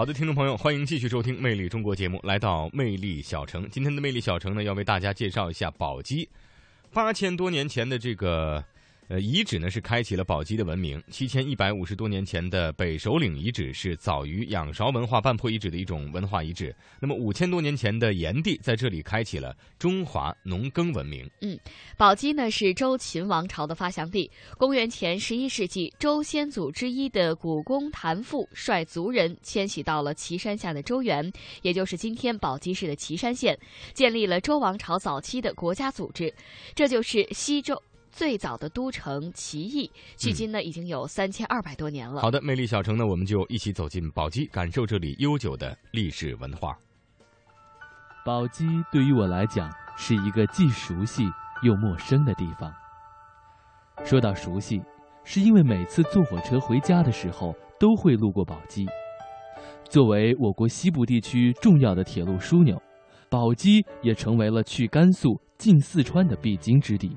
好的，听众朋友，欢迎继续收听《魅力中国》节目，来到魅力小城。今天的魅力小城呢，要为大家介绍一下宝鸡。八千多年前的这个。呃，遗址呢是开启了宝鸡的文明。七千一百五十多年前的北首领遗址是早于仰韶文化半坡遗址的一种文化遗址。那么五千多年前的炎帝在这里开启了中华农耕文明。嗯，宝鸡呢是周秦王朝的发祥地。公元前十一世纪，周先祖之一的古公谭父率族人迁徙到了岐山下的周原，也就是今天宝鸡市的岐山县，建立了周王朝早期的国家组织，这就是西周。最早的都城齐邑，距今呢已经有三千二百多年了。好的，魅力小城呢，我们就一起走进宝鸡，感受这里悠久的历史文化。宝鸡对于我来讲是一个既熟悉又陌生的地方。说到熟悉，是因为每次坐火车回家的时候都会路过宝鸡。作为我国西部地区重要的铁路枢纽，宝鸡也成为了去甘肃、进四川的必经之地。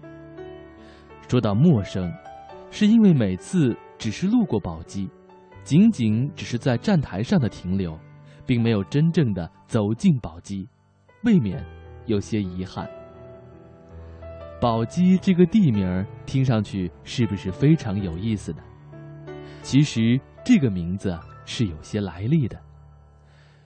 说到陌生，是因为每次只是路过宝鸡，仅仅只是在站台上的停留，并没有真正的走进宝鸡，未免有些遗憾。宝鸡这个地名听上去是不是非常有意思呢？其实这个名字是有些来历的。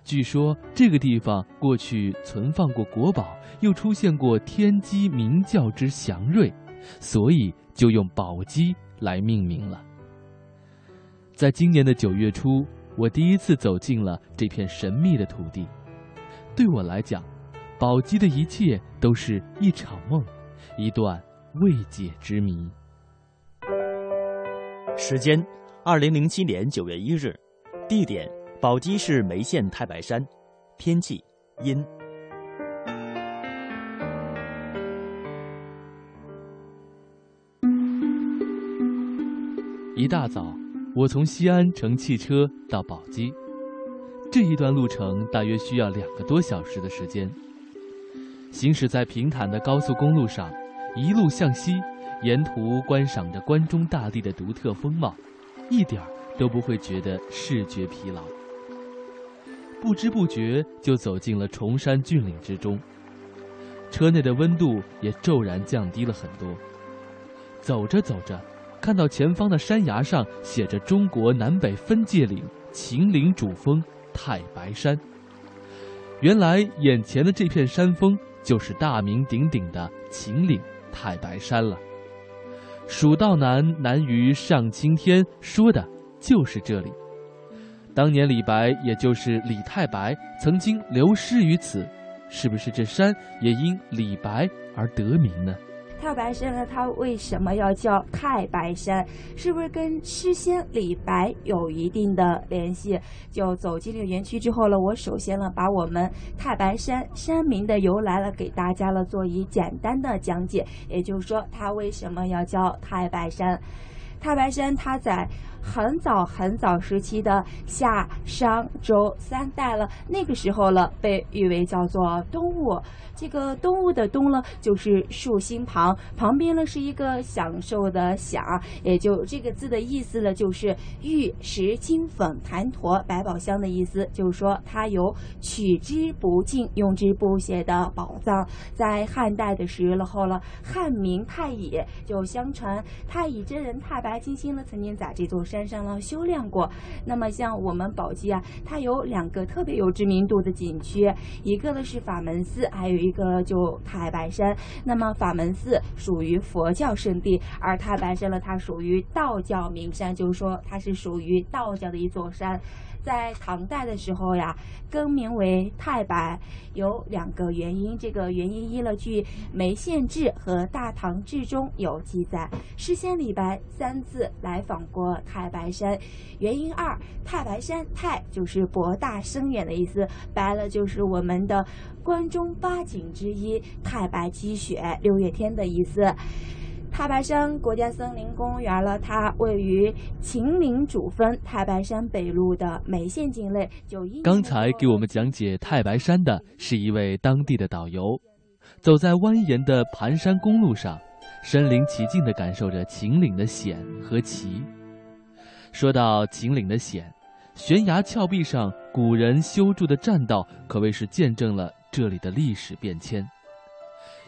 据说这个地方过去存放过国宝，又出现过天机明教之祥瑞。所以就用宝鸡来命名了。在今年的九月初，我第一次走进了这片神秘的土地。对我来讲，宝鸡的一切都是一场梦，一段未解之谜。时间：二零零七年九月一日，地点：宝鸡市眉县太白山，天气：阴。一大早，我从西安乘汽车到宝鸡，这一段路程大约需要两个多小时的时间。行驶在平坦的高速公路上，一路向西，沿途观赏着关中大地的独特风貌，一点儿都不会觉得视觉疲劳。不知不觉就走进了崇山峻岭之中，车内的温度也骤然降低了很多。走着走着。看到前方的山崖上写着“中国南北分界岭秦岭主峰太白山”，原来眼前的这片山峰就是大名鼎鼎的秦岭太白山了。蜀道难，难于上青天，说的就是这里。当年李白，也就是李太白，曾经流失于此，是不是这山也因李白而得名呢？太白山呢？它为什么要叫太白山？是不是跟诗仙李白有一定的联系？就走进这个园区之后呢，我首先呢把我们太白山山名的由来了给大家了做一简单的讲解。也就是说，它为什么要叫太白山？太白山它在很早很早时期的夏商周三代了，那个时候了被誉为叫做东吴。这个东吴的东呢，就是竖心旁，旁边呢是一个享受的享，也就这个字的意思呢，就是玉石金粉檀陀百宝箱的意思，就是说它有取之不尽、用之不竭的宝藏。在汉代的时候了，汉明太乙，就相传太乙真人太白金星呢，曾经在这座山山上呢修炼过。那么像我们宝鸡啊，它有两个特别有知名度的景区，一个呢是法门寺，还有。一个就太白山，那么法门寺属于佛教圣地，而太白山呢，它属于道教名山，就是说它是属于道教的一座山。在唐代的时候呀，更名为太白，有两个原因。这个原因一了，据《梅县志》和《大唐志》中有记载，诗仙李白三次来访过太白山。原因二，太白山太就是博大深远的意思，白了就是我们的关中八景之一太白积雪六月天的意思。太白山国家森林公园了，它位于秦岭主峰太白山北麓的眉县境内。九一刚才给我们讲解太白山的是一位当地的导游，走在蜿蜒的盘山公路上，身临其境地感受着秦岭的险和奇。说到秦岭的险，悬崖峭壁上古人修筑的栈道，可谓是见证了这里的历史变迁。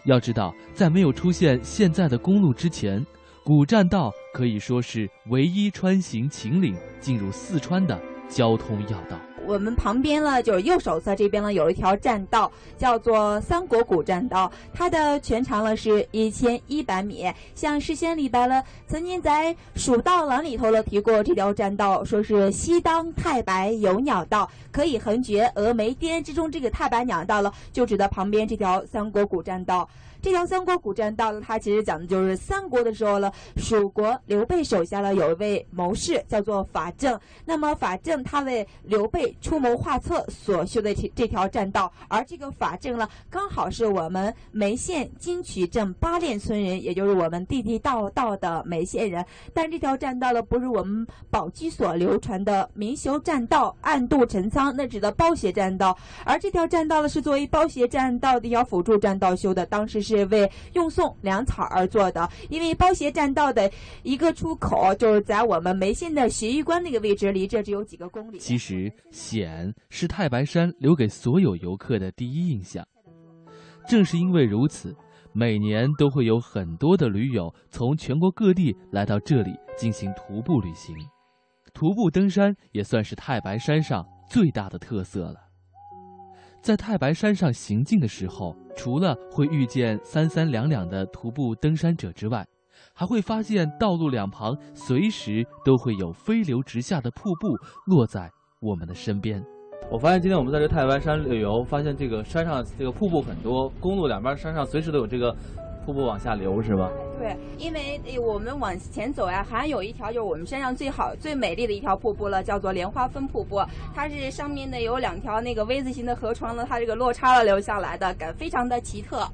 要知道，在没有出现现在的公路之前，古栈道可以说是唯一穿行秦岭进入四川的。交通要道。我们旁边呢，就是右手侧这边呢，有一条栈道，叫做三国古栈道，它的全长呢是一千一百米。像诗仙李白呢，曾经在《蜀道难》里头呢提过这条栈道，说是西当太白有鸟道，可以横绝峨眉巅之中。这个太白鸟道呢，就指的旁边这条三国古栈道。这条三国古栈道呢，它其实讲的就是三国的时候呢，蜀国刘备手下呢有一位谋士叫做法正，那么法正他为刘备出谋划策所修的这这条栈道，而这个法正呢，刚好是我们眉县金曲镇八练村人，也就是我们地地道道的眉县人。但这条栈道呢，不是我们宝鸡所流传的明修栈道、暗度陈仓，那指的包斜栈道，而这条栈道呢，是作为包斜栈道的一条辅助栈道修的，当时是是为运送粮草而做的。因为包斜栈道的一个出口就是在我们眉县的斜峪关那个位置，离这只有几个公里。其实险是太白山留给所有游客的第一印象。正是因为如此，每年都会有很多的驴友从全国各地来到这里进行徒步旅行。徒步登山也算是太白山上最大的特色了。在太白山上行进的时候，除了会遇见三三两两的徒步登山者之外，还会发现道路两旁随时都会有飞流直下的瀑布落在我们的身边。我发现今天我们在这太白山旅游，发现这个山上这个瀑布很多，公路两边山上随时都有这个瀑布往下流，是吧？对，因为呃我们往前走呀，还有一条就是我们山上最好、最美丽的一条瀑布了，叫做莲花峰瀑布。它是上面呢有两条那个 V 字形的河床呢，它这个落差了流下来的，感非常的奇特。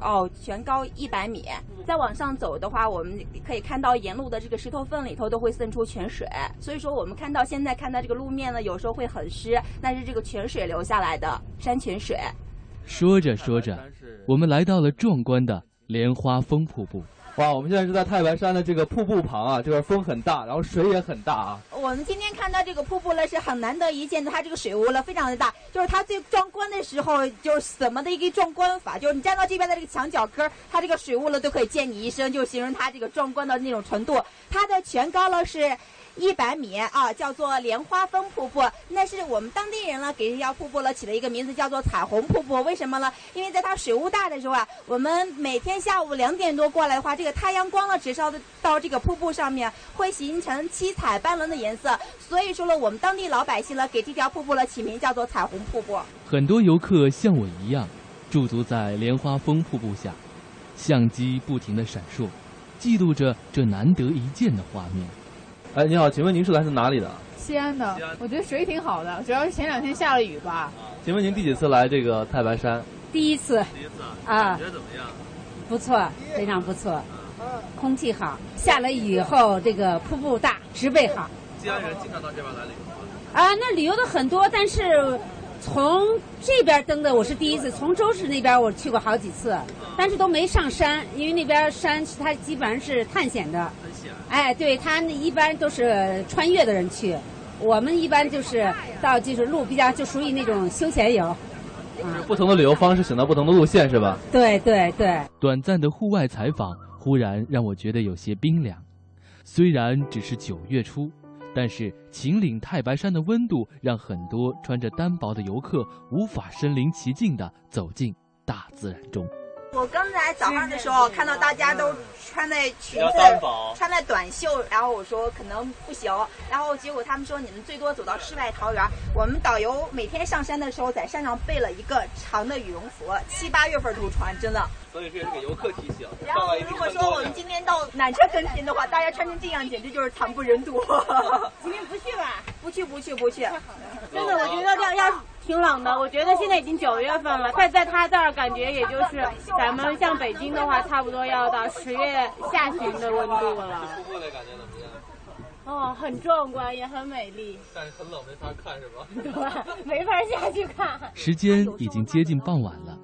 哦，全高一百米。再往上走的话，我们可以看到沿路的这个石头缝里头都会渗出泉水，所以说我们看到现在看到这个路面呢，有时候会很湿，那是这个泉水流下来的山泉水。说着说着，我们来到了壮观的莲花峰瀑布。哇，我们现在是在太白山的这个瀑布旁啊，这边风很大，然后水也很大啊。我们今天看到这个瀑布呢，是很难得一见的，它这个水雾了非常的大，就是它最壮观的时候，就是怎么的一个壮观法，就是你站到这边的这个墙角根儿，它这个水雾呢都可以溅你一身，就形容它这个壮观的那种程度。它的全高呢是。一百米啊，叫做莲花峰瀑布，那是我们当地人呢给这条瀑布呢起了一个名字，叫做彩虹瀑布。为什么呢？因为在它水雾大的时候啊，我们每天下午两点多过来的话，这个太阳光呢直射的到这个瀑布上面，会形成七彩斑斓的颜色。所以说呢，我们当地老百姓呢给这条瀑布呢起名叫做彩虹瀑布。很多游客像我一样，驻足在莲花峰瀑布下，相机不停的闪烁，记录着这难得一见的画面。哎，你好，请问您是来自哪里的？西安的，我觉得水挺好的，主要是前两天下了雨吧。请问您第几次来这个太白山？第一次。第一次啊？感觉怎么样？不错，非常不错。空气好，下了雨后这个瀑布大，植被好。西安人经常到这边来旅游吗？啊，那旅游的很多，但是从这边登的我是第一次，从周市那边我去过好几次，但是都没上山，因为那边山它基本上是探险的。很险。哎，对，他一般都是穿越的人去，我们一般就是到就是路比较就属于那种休闲游。就是不同的旅游方式选择不同的路线是吧？对对对。短暂的户外采访忽然让我觉得有些冰凉，虽然只是九月初，但是秦岭太白山的温度让很多穿着单薄的游客无法身临其境地走进大自然中。我刚才早上的时候看到大家都穿的裙子，穿的短袖，然后我说可能不行，然后结果他们说你们最多走到世外桃源。我们导游每天上山的时候在山上备了一个长的羽绒服，七八月份都穿，真的。所以这是给游客提醒。然后如果说我们今天到缆车跟前的话，大家穿成这样简直就是惨不忍睹。今天不去吧？不去不去不去。真的，我觉得要要。挺冷的，我觉得现在已经九月份了，在在他这儿感觉也就是咱们像北京的话，差不多要到十月下旬的温度了。瀑布的感觉怎么样？哦，很壮观，也很美丽。但是很冷，没法看是吧？对，没法下去看。时间已经接近傍晚了，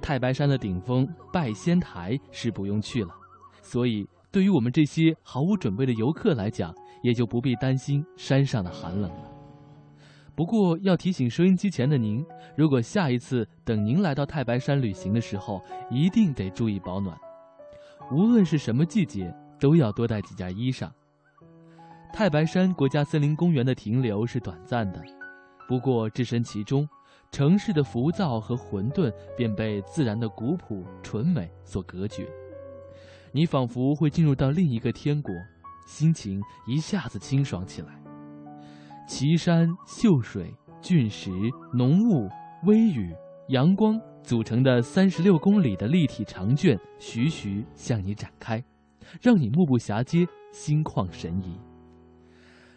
太白山的顶峰拜仙台是不用去了，所以对于我们这些毫无准备的游客来讲，也就不必担心山上的寒冷了。不过要提醒收音机前的您，如果下一次等您来到太白山旅行的时候，一定得注意保暖。无论是什么季节，都要多带几件衣裳。太白山国家森林公园的停留是短暂的，不过置身其中，城市的浮躁和混沌便被自然的古朴纯美所隔绝。你仿佛会进入到另一个天国，心情一下子清爽起来。奇山秀水、峻石、浓雾、微雨、阳光组成的三十六公里的立体长卷，徐徐向你展开，让你目不暇接，心旷神怡。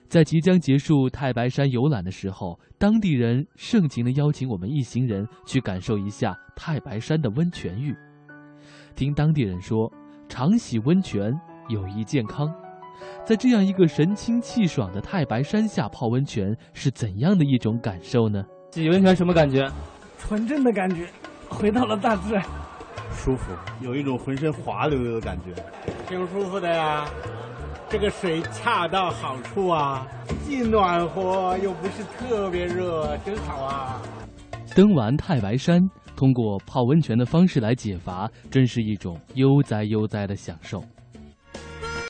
在即将结束太白山游览的时候，当地人盛情地邀请我们一行人去感受一下太白山的温泉浴。听当地人说，常洗温泉有益健康。在这样一个神清气爽的太白山下泡温泉是怎样的一种感受呢？洗温泉什么感觉？纯正的感觉，回到了大自然，舒服，有一种浑身滑溜溜的感觉，挺舒服的呀。这个水恰到好处啊，既暖和又不是特别热，真好啊。登完太白山，通过泡温泉的方式来解乏，真是一种悠哉悠哉的享受。